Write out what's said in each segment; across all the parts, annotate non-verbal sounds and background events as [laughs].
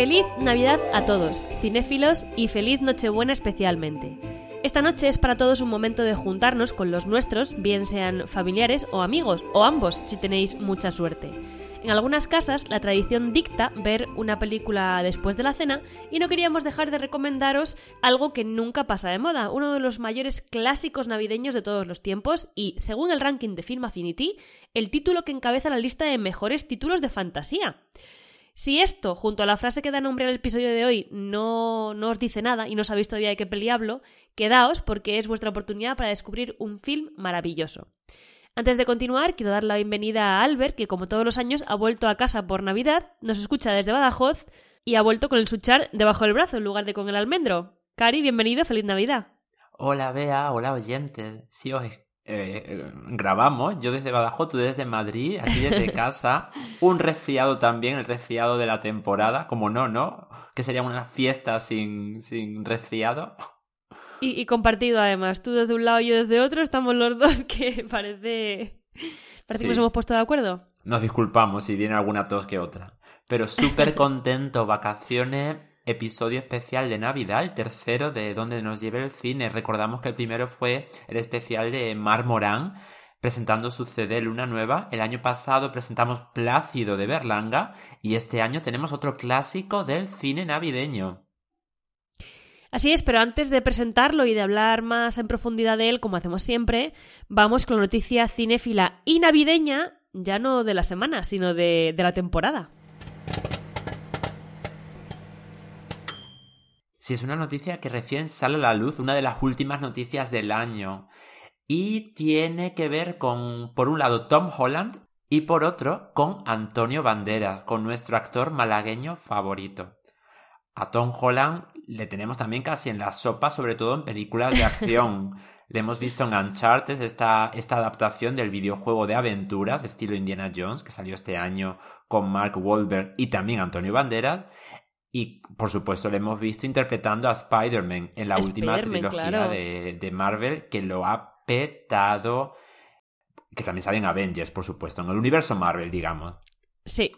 Feliz Navidad a todos, cinéfilos, y feliz Nochebuena especialmente. Esta noche es para todos un momento de juntarnos con los nuestros, bien sean familiares o amigos, o ambos, si tenéis mucha suerte. En algunas casas la tradición dicta ver una película después de la cena y no queríamos dejar de recomendaros algo que nunca pasa de moda, uno de los mayores clásicos navideños de todos los tiempos y, según el ranking de Film Affinity, el título que encabeza la lista de mejores títulos de fantasía. Si esto, junto a la frase que da nombre al episodio de hoy, no, no os dice nada y no sabéis todavía de qué peli hablo, quedaos porque es vuestra oportunidad para descubrir un film maravilloso. Antes de continuar, quiero dar la bienvenida a Albert, que como todos los años ha vuelto a casa por Navidad, nos escucha desde Badajoz y ha vuelto con el suchar debajo del brazo en lugar de con el almendro. Cari, bienvenido, feliz Navidad. Hola Bea, hola oyentes. Sí, os eh, grabamos, yo desde Badajoz, tú desde Madrid, aquí desde [laughs] casa. Un resfriado también, el resfriado de la temporada, como no, ¿no? Que sería una fiesta sin, sin resfriado. Y, compartido además, tú desde un lado y yo desde otro, estamos los dos [laughs] que parece... Parece que nos hemos puesto de acuerdo. Nos disculpamos si viene alguna tos que otra. Pero súper contento, vacaciones, episodio especial de Navidad, el tercero de Donde nos lleve el cine. Recordamos que el primero fue el especial de Mar Morán, presentando su CD Luna Nueva. El año pasado presentamos Plácido de Berlanga y este año tenemos otro clásico del cine navideño. Así es, pero antes de presentarlo y de hablar más en profundidad de él, como hacemos siempre, vamos con la noticia cinéfila y navideña, ya no de la semana, sino de, de la temporada. Es una noticia que recién sale a la luz, una de las últimas noticias del año. Y tiene que ver con, por un lado, Tom Holland y por otro, con Antonio Banderas, con nuestro actor malagueño favorito. A Tom Holland le tenemos también casi en la sopa, sobre todo en películas de acción. [laughs] le hemos visto en Uncharted, esta, esta adaptación del videojuego de aventuras estilo Indiana Jones, que salió este año con Mark Wahlberg y también Antonio Banderas. Y por supuesto le hemos visto interpretando a Spider-Man en la última trilogía de, de, Marvel, que lo ha petado. Que también sale en Avengers, por supuesto, en el universo Marvel, digamos. Sí.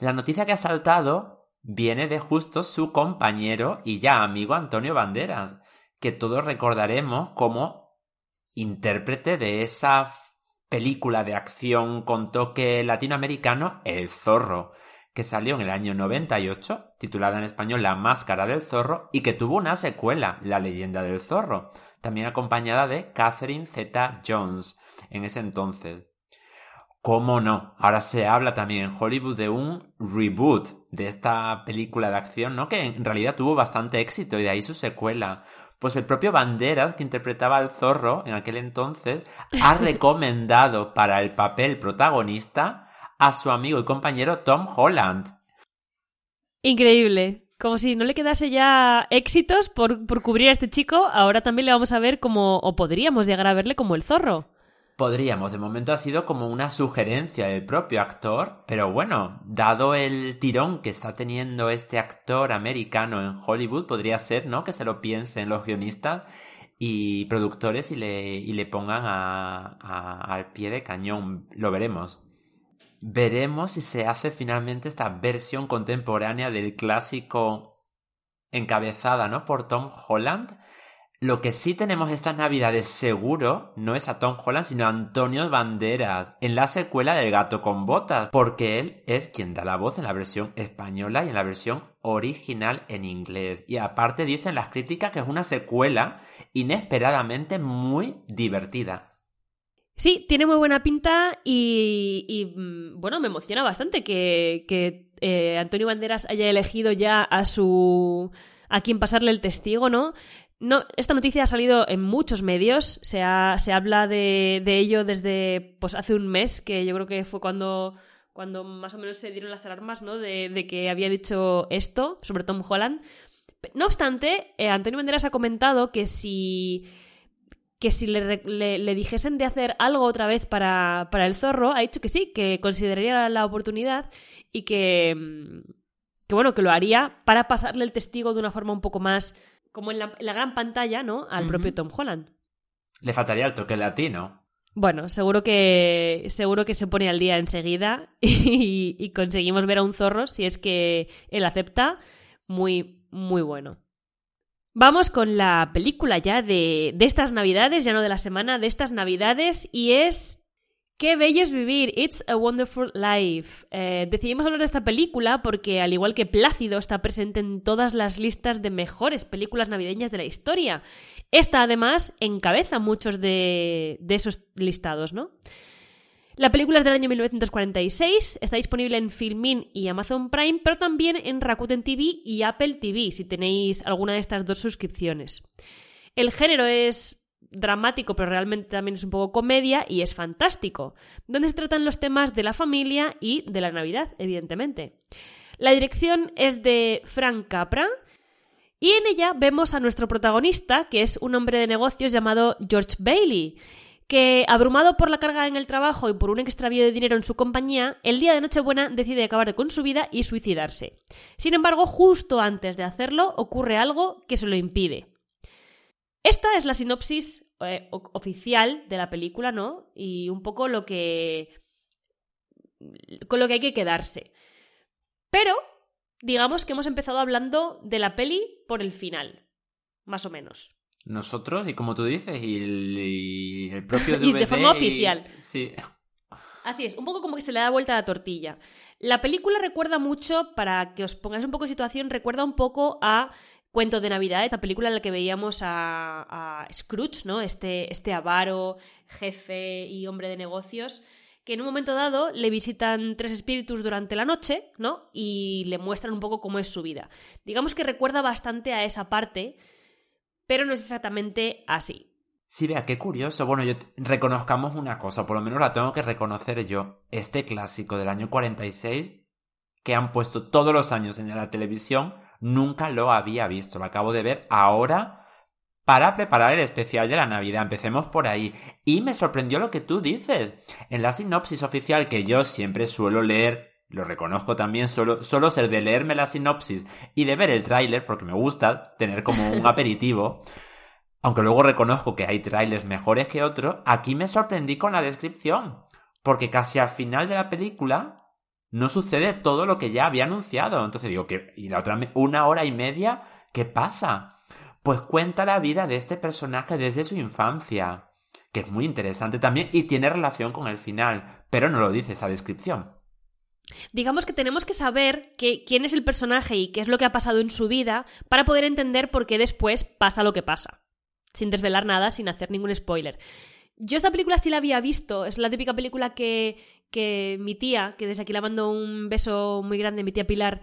La noticia que ha saltado viene de justo su compañero y ya amigo Antonio Banderas, que todos recordaremos como intérprete de esa película de acción con toque latinoamericano, El Zorro que salió en el año 98, titulada en español La Máscara del Zorro, y que tuvo una secuela, La Leyenda del Zorro, también acompañada de Catherine Zeta Jones en ese entonces. ¿Cómo no? Ahora se habla también en Hollywood de un reboot de esta película de acción, ¿no? Que en realidad tuvo bastante éxito y de ahí su secuela. Pues el propio Banderas, que interpretaba al zorro en aquel entonces, ha [laughs] recomendado para el papel protagonista a su amigo y compañero Tom Holland. Increíble. Como si no le quedase ya éxitos por, cubrir a este chico, ahora también le vamos a ver como, o podríamos llegar a verle como el zorro. Podríamos, de momento ha sido como una sugerencia del propio actor, pero bueno, dado el tirón que está teniendo este actor americano en Hollywood, podría ser, ¿no? Que se lo piensen los guionistas y productores y le, y le pongan al pie de cañón. Lo veremos. Veremos si se hace finalmente esta versión contemporánea del clásico encabezada, ¿no? Por Tom Holland. Lo que sí tenemos estas navidades seguro no es a Tom Holland, sino a Antonio Banderas en la secuela del Gato con Botas, porque él es quien da la voz en la versión española y en la versión original en inglés. Y aparte dicen las críticas que es una secuela inesperadamente muy divertida. Sí, tiene muy buena pinta y, mm, bueno, me emociona bastante que, eh, Antonio Banderas haya elegido ya a su a quien pasarle el testigo, ¿no? No, esta noticia ha salido en muchos medios, se, se habla de, ello desde pues, hace un mes, que yo creo que fue cuando, cuando más o menos se dieron las alarmas, ¿no? De, de que había dicho esto sobre Tom Holland. No obstante, eh, Antonio Banderas ha comentado que si que si le, dijesen de hacer algo otra vez para, el zorro, ha dicho que sí, que consideraría la oportunidad y que, mm, que, bueno, que lo haría para pasarle el testigo de una forma un poco más, como en la, gran pantalla, ¿no? Al propio Tom Holland. Le faltaría el toque latino. Bueno, seguro que seguro que se pone al día enseguida [laughs] y, y conseguimos ver a un zorro si es que él acepta. Muy, muy bueno. Vamos con la película ya de, de estas navidades, ya no de la semana, de estas navidades, y es Qué bello es vivir, It's a Wonderful Life. Eh, decidimos hablar de esta película porque, al igual que Plácido, está presente en todas las listas de mejores películas navideñas de la historia. Esta, además, encabeza muchos de, de esos listados, ¿no? La película es del año 1946, está disponible en Filmin y Amazon Prime, pero también en Rakuten TV y Apple TV, si tenéis alguna de estas dos suscripciones. El género es dramático, pero realmente también es un poco comedia y es fantástico, donde se tratan los temas de la familia y de la Navidad, evidentemente. La dirección es de Frank Capra y en ella vemos a nuestro protagonista, que es un hombre de negocios llamado George Bailey, que, abrumado por la carga en el trabajo y por un extravío de dinero en su compañía, el día de Nochebuena decide acabar con su vida y suicidarse. Sin embargo, justo antes de hacerlo ocurre algo que se lo impide. Esta es la sinopsis eh, oficial de la película, ¿no? Y un poco lo que. con lo que hay que quedarse. Pero, digamos que hemos empezado hablando de la peli por el final. Más o menos. Nosotros, y como tú dices, y el, propio DVD. [laughs] y de forma oficial. Sí. Así es, un poco como que se le da vuelta a la tortilla. La película recuerda mucho, para que os pongáis un poco en situación, recuerda un poco a Cuento de Navidad, esta película en la que veíamos a, Scrooge, ¿no? Este, este avaro, jefe y hombre de negocios, que en un momento dado le visitan tres espíritus durante la noche, ¿no? Y le muestran un poco cómo es su vida. Digamos que recuerda bastante a esa parte, pero no es exactamente así. Sí, vea, qué curioso. Bueno, reconozcamos una cosa, por lo menos la tengo que reconocer yo. Este clásico del año 46, que han puesto todos los años en la televisión, Nunca lo había visto, lo acabo de ver ahora para preparar el especial de la Navidad. Empecemos por ahí. Y me sorprendió lo que tú dices. En la sinopsis oficial que yo siempre suelo leer, lo reconozco también, solo, solo ser de leerme la sinopsis y de ver el tráiler, porque me gusta tener como un [laughs] aperitivo. Aunque luego reconozco que hay trailers mejores que otros, aquí me sorprendí con la descripción. Porque casi al final de la película no sucede todo lo que ya había anunciado. Entonces digo, que ¿y la otra una hora y media? ¿Qué pasa? Pues cuenta la vida de este personaje desde su infancia, que es muy interesante también y tiene relación con el final, pero no lo dice esa descripción. Digamos que tenemos que saber quién es el personaje y qué es lo que ha pasado en su vida para poder entender por qué después pasa lo que pasa, sin desvelar nada, sin hacer ningún spoiler. Yo esta película sí la había visto, es la típica película que, que mi tía, que desde aquí la mando un beso muy grande, mi tía Pilar,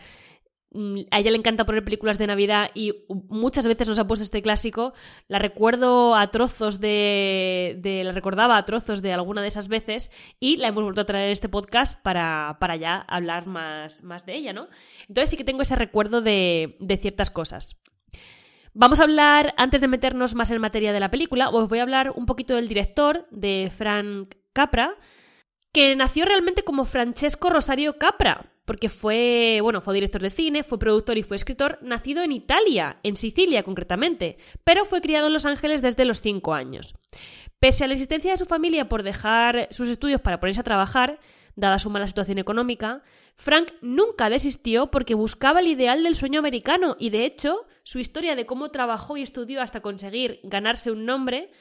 a ella le encanta poner películas de Navidad y muchas veces nos ha puesto este clásico. La recuerdo a trozos de, de, La recordaba a trozos de alguna de esas veces y la hemos vuelto a traer este podcast para, para ya hablar más, más de ella, ¿no? Entonces sí que tengo ese recuerdo de, de ciertas cosas. Vamos a hablar, antes de meternos más en materia de la película, os voy a hablar un poquito del director, de Frank Capra, que nació realmente como Francesco Rosario Capra, porque fue, bueno, fue director de cine, fue productor y fue escritor, nacido en Italia, en Sicilia concretamente, pero fue criado en Los Ángeles desde los 5 años. Pese a la existencia de su familia por dejar sus estudios para ponerse a trabajar, dada su mala situación económica, Frank nunca desistió porque buscaba el ideal del sueño americano y de hecho su historia de cómo trabajó y estudió hasta conseguir ganarse un nombre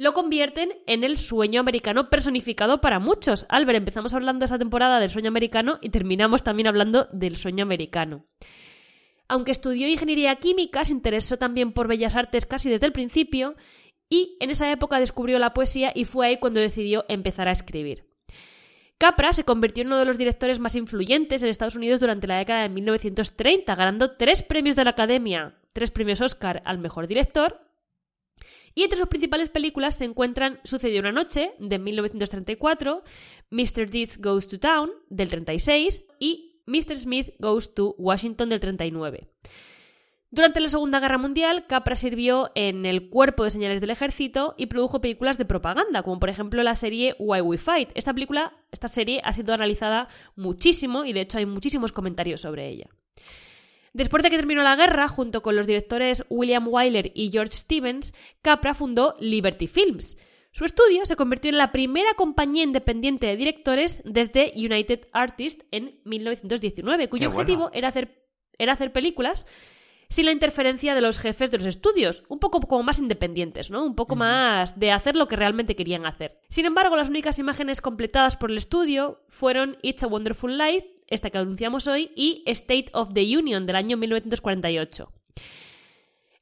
lo convierten en el sueño americano personificado para muchos. Albert, empezamos hablando esta temporada del sueño americano y terminamos también hablando del sueño americano. Aunque estudió ingeniería química, se interesó también por bellas artes casi desde el principio y en esa época descubrió la poesía y fue ahí cuando decidió empezar a escribir. Capra se convirtió en uno de los directores más influyentes en Estados Unidos durante la década de 1930, ganando tres premios de la Academia, tres premios Oscar al mejor director y entre sus principales películas se encuentran Sucedió una noche, de 1934, Mr. Deeds Goes to Town, del 36, y Mr. Smith Goes to Washington, del 39. Durante la Segunda Guerra Mundial, Capra sirvió en el Cuerpo de Señales del Ejército y produjo películas de propaganda, como por ejemplo la serie Why We Fight. Esta película, esta serie ha sido analizada muchísimo y de hecho hay muchísimos comentarios sobre ella. Después de que terminó la guerra, junto con los directores William Wyler y George Stevens, Capra fundó Liberty Films. Su estudio se convirtió en la primera compañía independiente de directores desde United Artists en 1919, cuyo Qué bueno. objetivo era hacer, era hacer películas sin la interferencia de los jefes de los estudios, un poco como más independientes, ¿no? Un poco más de hacer lo que realmente querían hacer. Sin embargo, las únicas imágenes completadas por el estudio fueron It's a Wonderful Life, esta que anunciamos hoy, y State of the Union del año 1948.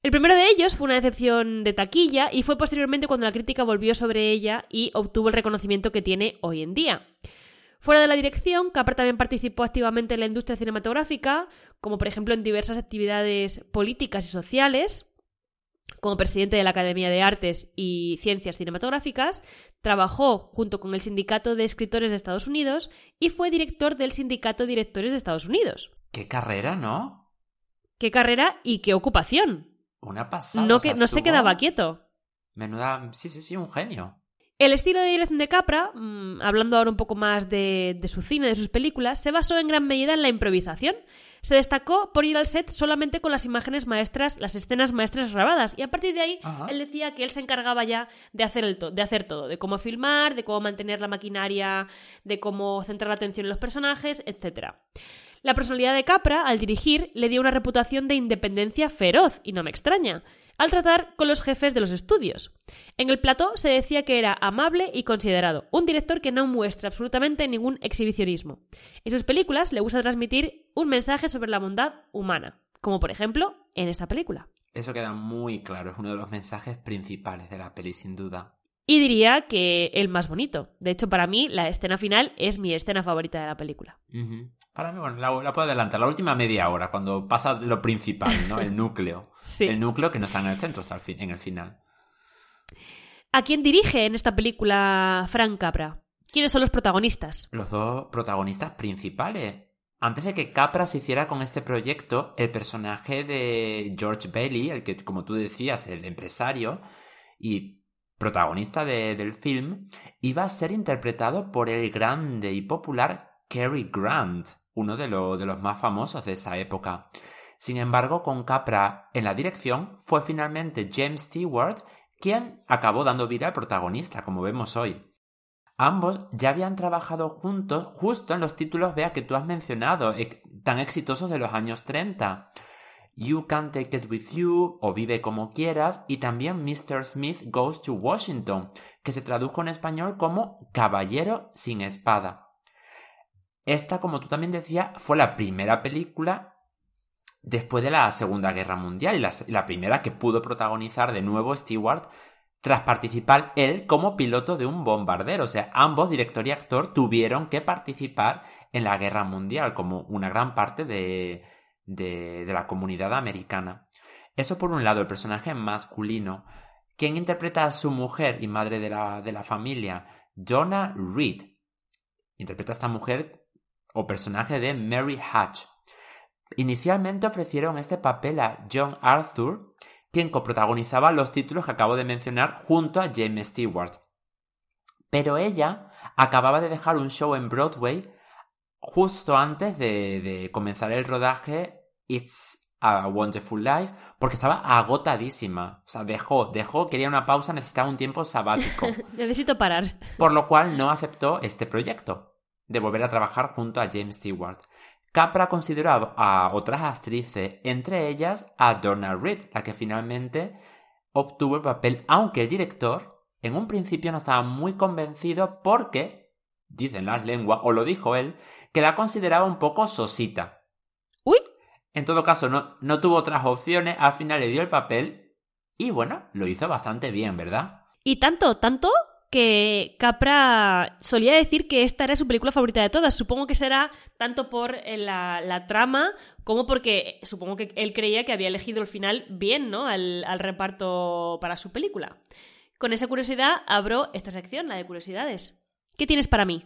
El primero de ellos fue una decepción de taquilla y fue posteriormente cuando la crítica volvió sobre ella y obtuvo el reconocimiento que tiene hoy en día. Fuera de la dirección, Capra también participó activamente en la industria cinematográfica, como por ejemplo en diversas actividades políticas y sociales. Como presidente de la Academia de Artes y Ciencias Cinematográficas, trabajó junto con el Sindicato de Escritores de Estados Unidos y fue director del Sindicato de Directores de Estados Unidos. Qué carrera, ¿no? ¿Qué carrera y qué ocupación? Una pasada. No, o sea, que, no se quedaba quieto. Menuda. Sí, sí, sí, un genio. El estilo de dirección de Capra, mm, hablando ahora un poco más de, de su cine, de sus películas, se basó en gran medida en la improvisación. Se destacó por ir al set solamente con las imágenes maestras, las escenas maestras grabadas, y a partir de ahí Ajá. él decía que él se encargaba ya de hacer, el de hacer todo, de cómo filmar, de cómo mantener la maquinaria, de cómo centrar la atención en los personajes, etc. La personalidad de Capra, al dirigir, le dio una reputación de independencia feroz, y no me extraña, al tratar con los jefes de los estudios. En el plató se decía que era amable y considerado, un director que no muestra absolutamente ningún exhibicionismo. En sus películas le gusta transmitir un mensaje sobre la bondad humana, como por ejemplo en esta película. Eso queda muy claro, es uno de los mensajes principales de la peli, sin duda. Y diría que el más bonito. De hecho, para mí, la escena final es mi escena favorita de la película. Para mí, bueno, la, la puedo adelantar. La última media hora, cuando pasa lo principal, ¿no? El núcleo. [laughs] Sí. El núcleo que no está en el centro, está al fin, en el final. ¿A quién dirige en esta película Frank Capra? ¿Quiénes son los protagonistas? Los dos protagonistas principales. Antes de que Capra se hiciera con este proyecto, el personaje de George Bailey, el que, como tú decías, el empresario y protagonista de- del film, iba a ser interpretado por el grande y popular Cary Grant, uno de, de los más famosos de esa época. Sin embargo, con Capra en la dirección, fue finalmente James Stewart quien acabó dando vida al protagonista, como vemos hoy. Ambos ya habían trabajado juntos justo en los títulos, vea, que tú has mencionado, tan exitosos de los años 30. You Can Take It With You o Vive Como Quieras y también Mr. Smith Goes to Washington, que se tradujo en español como Caballero sin espada. Esta, como tú también decías, fue la primera película después de la Segunda Guerra Mundial y la, la primera que pudo protagonizar de nuevo Stewart tras participar él como piloto de un bombardero. O sea, ambos, director y actor, tuvieron que participar en la Guerra Mundial como una gran parte de, de, la comunidad americana. Eso por un lado, el personaje masculino. Quien interpreta a su mujer y madre de la, de la familia, Donna Reed. Interpreta a esta mujer o personaje de Mary Hatch. Inicialmente ofrecieron este papel a John Arthur, quien coprotagonizaba los títulos que acabo de mencionar junto a James Stewart. Pero ella acababa de dejar un show en Broadway justo antes de, de comenzar el rodaje It's a Wonderful Life porque estaba agotadísima. O sea, dejó, dejó, quería una pausa, necesitaba un tiempo sabático. [laughs] Necesito parar. por lo cual no aceptó este proyecto de volver a trabajar junto a James Stewart. Capra consideró a, a otras actrices, entre ellas a Donna Reed, la que finalmente obtuvo el papel, aunque el director en un principio no estaba muy convencido porque, dicen las lenguas, o lo dijo él, que la consideraba un poco sosita. En todo caso, no, no tuvo otras opciones, al final le dio el papel y bueno, lo hizo bastante bien, ¿verdad? y tanto, tanto que Capra solía decir que esta era su película favorita de todas. Supongo que será tanto por eh, la, la trama como porque supongo que él creía que había elegido el final bien, ¿no? Al, al reparto para su película. Con esa curiosidad abro esta sección, la de curiosidades. ¿Qué tienes para mí?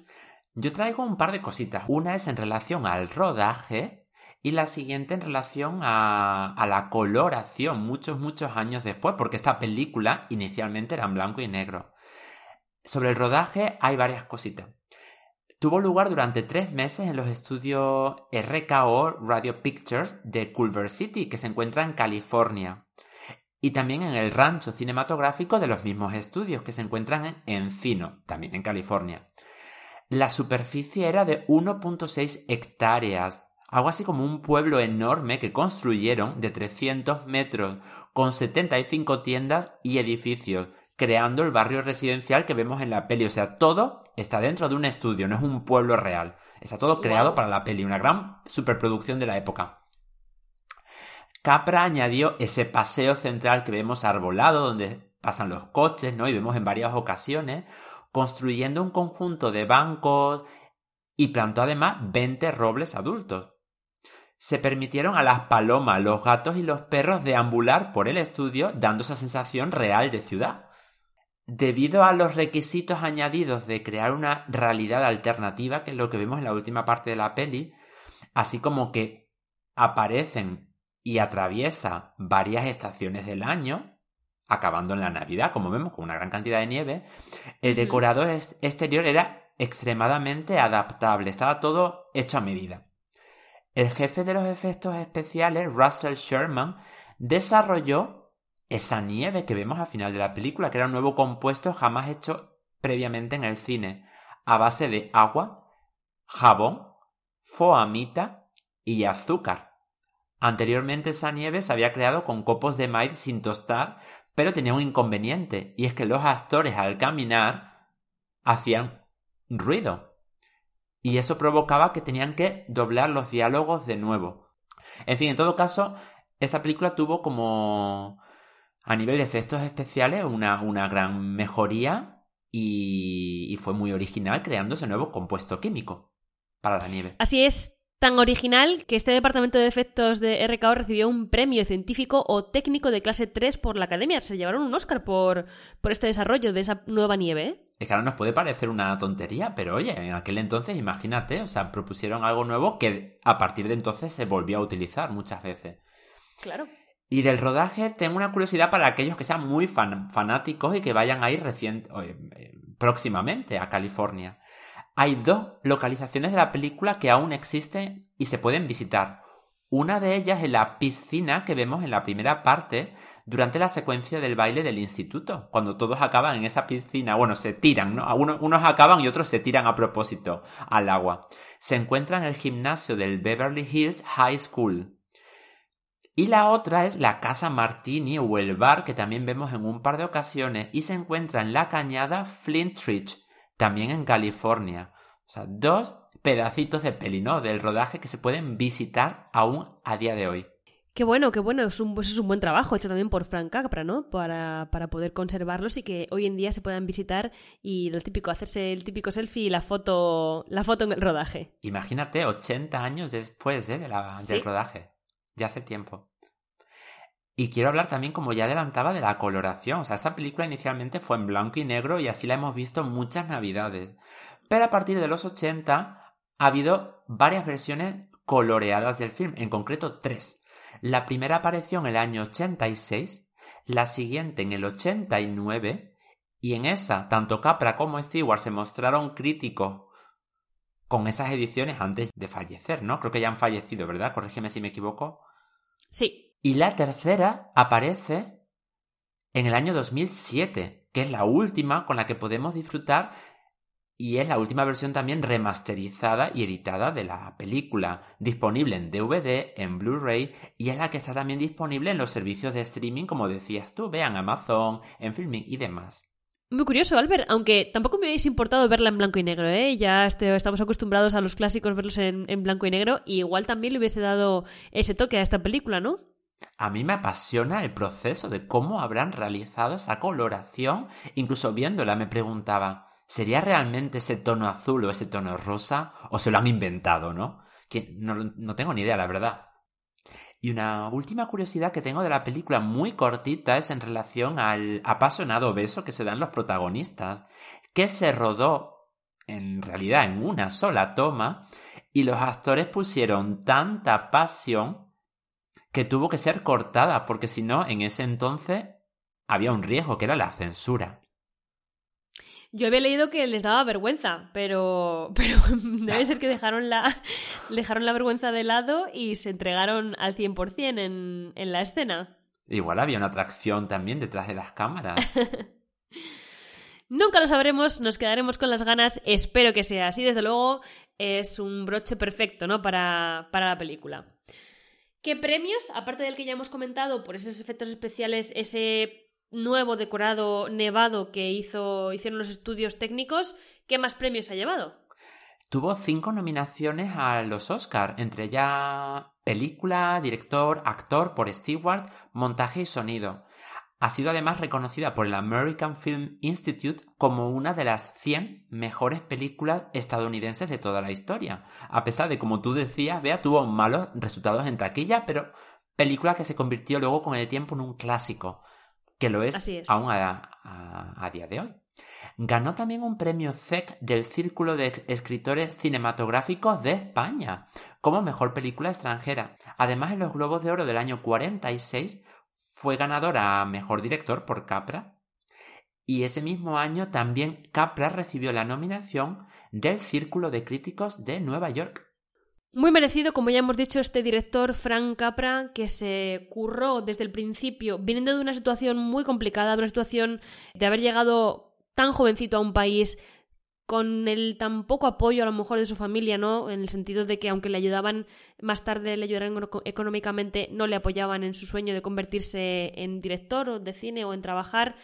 Yo traigo un par de cositas. Una es en relación al rodaje y la siguiente en relación a, la coloración muchos, muchos años después, porque esta película inicialmente era en blanco y negro. Sobre el rodaje hay varias cositas. Tuvo lugar durante tres meses en los estudios RKO Radio Pictures de Culver City, que se encuentra en California. y también en el rancho cinematográfico de los mismos estudios que se encuentran en Encino, también en California. La superficie era de 1.6 hectáreas, algo así como un pueblo enorme que construyeron de 300 metros, con 75 tiendas y edificios, creando el barrio residencial que vemos en la peli. O sea, todo está dentro de un estudio, no es un pueblo real. Está todo creado para la peli, una gran superproducción de la época. Capra añadió ese paseo central que vemos arbolado donde pasan los coches, ¿no? Y vemos en varias ocasiones, construyendo un conjunto de bancos y plantó además 20 robles adultos. Se permitieron a las palomas, los gatos y los perros deambular por el estudio dando esa sensación real de ciudad. Debido a los requisitos añadidos de crear una realidad alternativa, que es lo que vemos en la última parte de la peli, así como que aparecen y atraviesa varias estaciones del año, acabando en la Navidad, como vemos, con una gran cantidad de nieve, el decorador exterior era extremadamente adaptable, estaba todo hecho a medida. El jefe de los efectos especiales, Russell Sherman, desarrolló esa nieve que vemos al final de la película, que era un nuevo compuesto jamás hecho previamente en el cine, a base de agua, jabón, foamita y azúcar. Anteriormente esa nieve se había creado con copos de maíz sin tostar, pero tenía un inconveniente, y es que los actores al caminar hacían ruido. Y eso provocaba que tenían que doblar los diálogos de nuevo. En fin, en todo caso, esta película tuvo como a nivel de efectos especiales una, una gran mejoría y, y fue muy original creando ese nuevo compuesto químico para la nieve. Así es, tan original que este departamento de efectos de RKO recibió un premio científico o técnico de clase 3 por la academia. Se llevaron un Oscar por, por este desarrollo de esa nueva nieve. Es que ahora nos puede parecer una tontería, pero oye, en aquel entonces, imagínate, o sea, propusieron algo nuevo que a partir de entonces se volvió a utilizar muchas veces. Claro. Y del rodaje tengo una curiosidad para aquellos que sean muy fanáticos y que vayan a ir recién, eh, próximamente a California. Hay dos localizaciones de la película que aún existen y se pueden visitar. Una de ellas es la piscina que vemos en la primera parte durante la secuencia del baile del instituto, cuando todos acaban en esa piscina, bueno, se tiran, ¿no? Unos, acaban y otros se tiran a propósito al agua. Se encuentra en el gimnasio del Beverly Hills High School. Y la otra es la Casa Martini o el bar que también vemos en un par de ocasiones y se encuentra en la cañada Flintridge, también en California. O sea, dos pedacitos de peli, ¿no? Del rodaje que se pueden visitar aún a día de hoy. Qué bueno, qué bueno. Es un, pues es un buen trabajo hecho también por Frank Capra, ¿no? Para, para, poder conservarlos y que hoy en día se puedan visitar y lo típico, hacerse el típico selfie y la foto, la foto en el rodaje. Imagínate, 80 años después ¿eh? de la, del rodaje. Ya hace tiempo. Y quiero hablar también, como ya adelantaba, de la coloración. O sea, esta película inicialmente fue en blanco y negro y así la hemos visto muchas navidades. Pero a partir de los 80 ha habido varias versiones coloreadas del film, en concreto tres. La primera apareció en el año 86, la siguiente en el 89, y en esa tanto Capra como Stewart se mostraron críticos con esas ediciones antes de fallecer, ¿no? Creo que ya han fallecido, ¿verdad? Corrígeme si me equivoco. Sí. Y la tercera aparece en el año 2007, que es la última con la que podemos disfrutar y es la última versión también remasterizada y editada de la película, disponible en DVD, en Blu-ray y es la que está también disponible en los servicios de streaming, como decías tú, vean Amazon, en Filming y demás. Muy curioso, Albert, aunque tampoco me habéis importado verla en blanco y negro, ¿eh? Ya este, estamos acostumbrados a los clásicos verlos en, en blanco y negro, y igual también le hubiese dado ese toque a esta película, ¿no? A mí me apasiona el proceso de cómo habrán realizado esa coloración. Incluso viéndola me preguntaba, ¿sería realmente ese tono azul o ese tono rosa? ¿O se lo han inventado, no? Que no, no tengo ni idea, la verdad. Y una última curiosidad que tengo de la película muy cortita es en relación al apasionado beso que se dan los protagonistas, que se rodó en realidad en una sola toma y los actores pusieron tanta pasión que tuvo que ser cortada, porque si no, en ese entonces había un riesgo, que era la censura. Yo había leído que les daba vergüenza, pero, [laughs] pero debe ser que dejaron la, [laughs] dejaron la vergüenza de lado y se entregaron al 100% en, en la escena. Igual había una atracción también detrás de las cámaras. [laughs] Nunca lo sabremos, nos quedaremos con las ganas, espero que sea así, desde luego es un broche perfecto, ¿no? Para, para la película. ¿Qué premios, aparte del que ya hemos comentado, por esos efectos especiales, ese nuevo decorado nevado que hizo, hicieron los estudios técnicos, qué más premios ha llevado? Tuvo cinco nominaciones a los Oscar, entre ya película, director, actor por Stewart, montaje y sonido. Ha sido además reconocida por el American Film Institute como una de las 100 mejores películas estadounidenses de toda la historia. A pesar de, como tú decías, Bea tuvo malos resultados en taquilla, pero película que se convirtió luego con el tiempo en un clásico, que lo es, aún a, día de hoy. Ganó también un premio CEC del Círculo de Escritores Cinematográficos de España como mejor película extranjera. Además, en los Globos de Oro del año 46 fue ganadora a Mejor Director por Capra y ese mismo año también Capra recibió la nominación del Círculo de Críticos de Nueva York. Muy merecido, como ya hemos dicho, este director Frank Capra, que se curró desde el principio, viniendo de una situación muy complicada, de una situación de haber llegado tan jovencito a un país con el tan poco apoyo a lo mejor de su familia, ¿no? En el sentido de que aunque le ayudaban más tarde, le ayudaran económicamente, no le apoyaban en su sueño de convertirse en director de cine o en trabajar.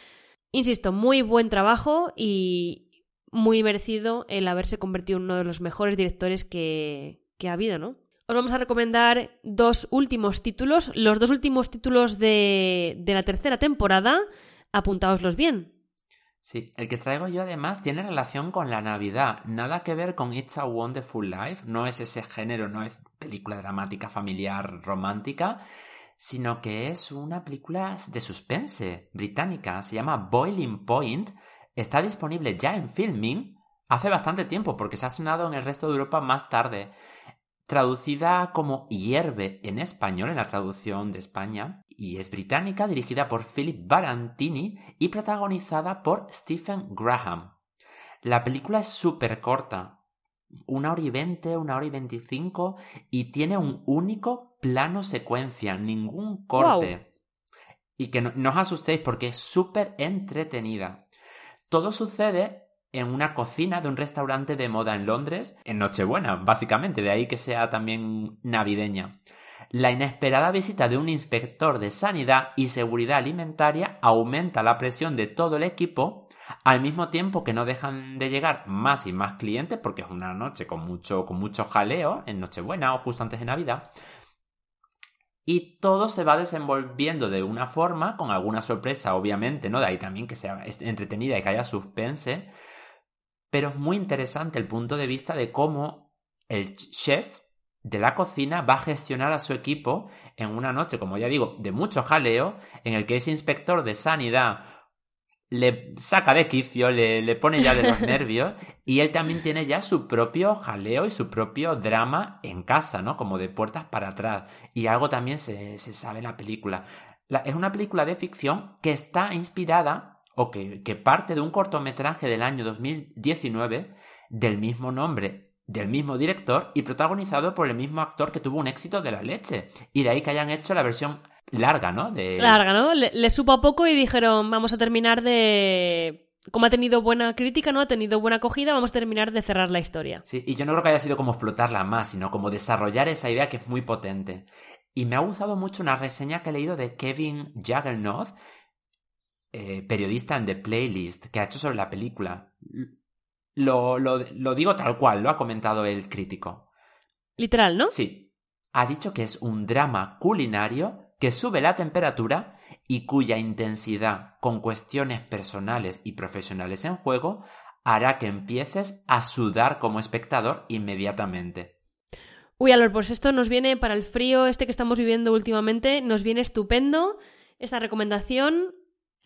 Insisto, muy buen trabajo y muy merecido el haberse convertido en uno de los mejores directores que, que ha habido, ¿no? Os vamos a recomendar dos últimos títulos, los dos últimos títulos de, de la tercera temporada. Apuntaoslos bien. Sí, el que traigo yo además tiene relación con la Navidad, nada que ver con It's a Wonderful Life, no es ese género, no es película dramática, familiar, romántica, sino que es una película de suspense británica, se llama Boiling Point, está disponible ya en filming hace bastante tiempo porque se ha estrenado en el resto de Europa más tarde traducida como Hierve en español en la traducción de España, y es británica, dirigida por Philip Barantini y protagonizada por Stephen Graham. La película es súper corta, una hora y veinte, una hora y veinticinco, y tiene un único plano secuencia, ningún corte. Y que no, no os asustéis porque es súper entretenida. Todo sucede en una cocina de un restaurante de moda en Londres en Nochebuena, básicamente, de ahí que sea también navideña. La inesperada visita de un inspector de sanidad y seguridad alimentaria aumenta la presión de todo el equipo, al mismo tiempo que no dejan de llegar más y más clientes, porque es una noche con mucho, con mucho jaleo, en Nochebuena o justo antes de Navidad. Y todo se va desenvolviendo de una forma, con alguna sorpresa, obviamente, ¿no? De ahí también que sea entretenida y que haya suspense, pero es muy interesante el punto de vista de cómo el chef de la cocina va a gestionar a su equipo en una noche, como ya digo, de mucho jaleo, en el que ese inspector de sanidad le saca de quicio, le, pone ya de los [laughs] nervios, y él también tiene ya su propio jaleo y su propio drama en casa, ¿no? Como de puertas para atrás. Y algo también se, sabe en la película. es una película de ficción que está inspirada o que, parte de un cortometraje del año 2019 del mismo nombre, del mismo director y protagonizado por el mismo actor que tuvo un éxito de la leche. Y de ahí que hayan hecho la versión larga, ¿no? De... Larga, ¿no? Le, supo a poco y dijeron, vamos a terminar de como ha tenido buena crítica, ¿no? Ha tenido buena acogida, vamos a terminar de cerrar la historia. Sí, y yo no creo que haya sido como explotarla más, sino como desarrollar esa idea que es muy potente. Y me ha gustado mucho una reseña que he leído de Kevin Jaggernoth, eh, periodista en The Playlist que ha hecho sobre la película. Lo, lo, digo tal cual, lo ha comentado el crítico. Literal, ¿no? Sí. Ha dicho que es un drama culinario que sube la temperatura y cuya intensidad con cuestiones personales y profesionales en juego hará que empieces a sudar como espectador inmediatamente. Uy, Alor, pues esto nos viene para el frío este que estamos viviendo últimamente, nos viene estupendo esta recomendación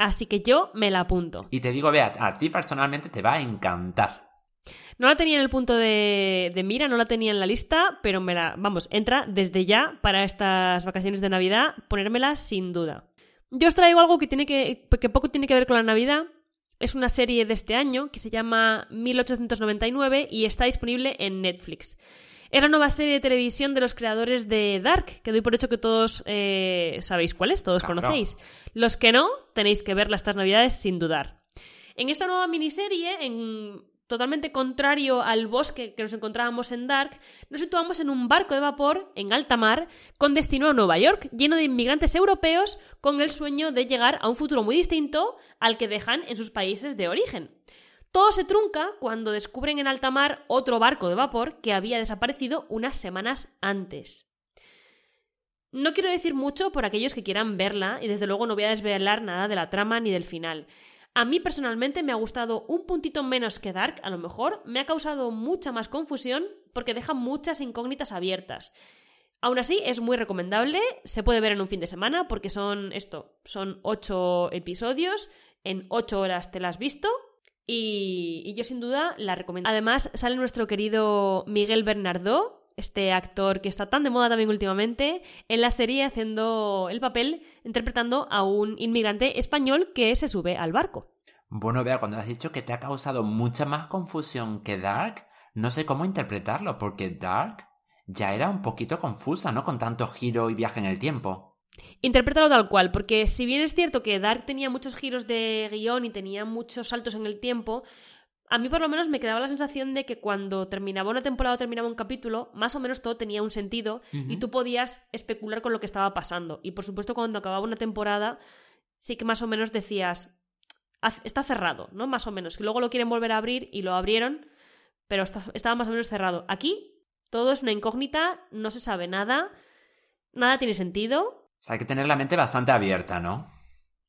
Así que yo me la apunto. Y te digo, Beat, a ti personalmente te va a encantar. No la tenía en el punto de, mira, no la tenía en la lista, pero me la, vamos, entra desde ya para estas vacaciones de Navidad, ponérmela sin duda. Yo os traigo algo que, tiene que, que poco tiene que ver con la Navidad. Es una serie de este año que se llama 1899 y está disponible en Netflix. Es la nueva serie de televisión de los creadores de Dark, que doy por hecho que todos eh, sabéis cuál es, todos Claro. conocéis. Los que no, tenéis que verla estas navidades sin dudar. En esta nueva miniserie, en totalmente contrario al bosque que nos encontrábamos en Dark, nos situamos en un barco de vapor en alta mar con destino a Nueva York, lleno de inmigrantes europeos con el sueño de llegar a un futuro muy distinto al que dejan en sus países de origen. Todo se trunca cuando descubren en alta mar otro barco de vapor que había desaparecido unas semanas antes. No quiero decir mucho por aquellos que quieran verla y desde luego no voy a desvelar nada de la trama ni del final. A mí personalmente me ha gustado un puntito menos que Dark, a lo mejor, me ha causado mucha más confusión porque deja muchas incógnitas abiertas. Aún así, es muy recomendable, se puede ver en un fin de semana porque son esto, son ocho episodios, en ocho horas te la has visto y, yo sin duda la recomiendo. Además, sale nuestro querido Miguel Bernardó, este actor que está tan de moda también últimamente, en la serie haciendo el papel, interpretando a un inmigrante español que se sube al barco. Bueno, vea, cuando has dicho que te ha causado mucha más confusión que Dark, no sé cómo interpretarlo, porque Dark ya era un poquito confusa, ¿no? Con tanto giro y viaje en el tiempo. Interprétalo tal cual, porque si bien es cierto que Dark tenía muchos giros de guion y tenía muchos saltos en el tiempo, a mí por lo menos me quedaba la sensación de que cuando terminaba una temporada o terminaba un capítulo, más o menos todo tenía un sentido y tú podías especular con lo que estaba pasando. Y por supuesto cuando acababa una temporada, sí que más o menos decías, "Haz- está cerrado, ¿no? Más o menos. Que luego lo quieren volver a abrir y lo abrieron, pero está- estaba más o menos cerrado. Aquí todo es una incógnita, no se sabe nada, nada tiene sentido, O sea, hay que tener la mente bastante abierta, ¿no?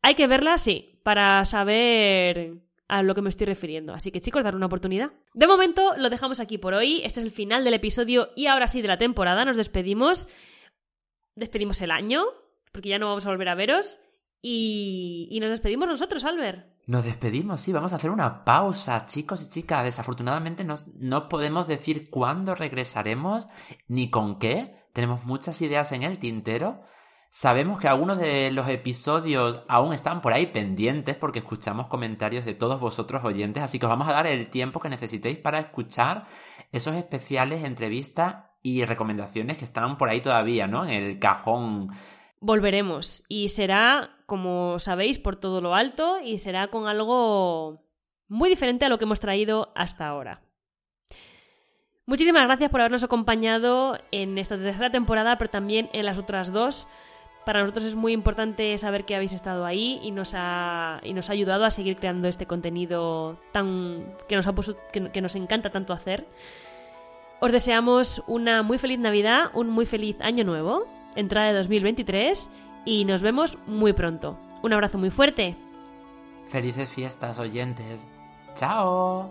hay que verla, sí, para saber a lo que me estoy refiriendo. Así que chicos, dar una oportunidad. De momento lo dejamos aquí por hoy. Este es el final del episodio y ahora sí de la temporada. Nos despedimos. Despedimos el año, porque ya no vamos a volver a veros. Y, y nos despedimos nosotros, Albert. Nos despedimos, sí, vamos a hacer una pausa, chicos y chicas. Desafortunadamente no, no podemos decir cuándo regresaremos ni con qué. Tenemos muchas ideas en el tintero. Sabemos que algunos de los episodios aún están por ahí pendientes porque escuchamos comentarios de todos vosotros oyentes, así que os vamos a dar el tiempo que necesitéis para escuchar esos especiales, entrevistas y recomendaciones que están por ahí todavía, ¿no? En el cajón. Volveremos. Y será, como sabéis, por todo lo alto y será con algo muy diferente a lo que hemos traído hasta ahora. Muchísimas gracias por habernos acompañado en esta tercera temporada, pero también en las otras dos. Para nosotros es muy importante saber que habéis estado ahí y nos ha, y nos ha ayudado a seguir creando este contenido tan que nos, ha puesto- que, que nos encanta tanto hacer. Os deseamos una muy feliz Navidad, un muy feliz Año Nuevo, entrada de 2023 y nos vemos muy pronto. Un abrazo muy fuerte. Felices fiestas, oyentes. ¡Chao!